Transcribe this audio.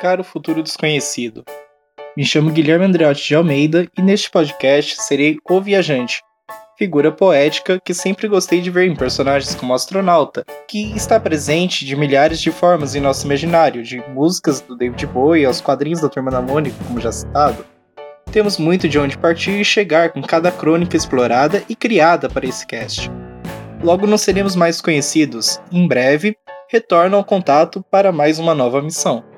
Caro futuro desconhecido. Me chamo Guilherme Andreotti de Almeida e neste podcast serei o viajante, figura poética que sempre gostei de ver em personagens como astronauta, que está presente de milhares de formas em nosso imaginário, de músicas do David Bowie aos quadrinhos da Turma da Mônica, como já citado. Temos muito de onde partir e chegar com cada crônica explorada e criada para esse cast. Logo não seremos mais conhecidos. Em breve, retorno ao contato para mais uma nova missão.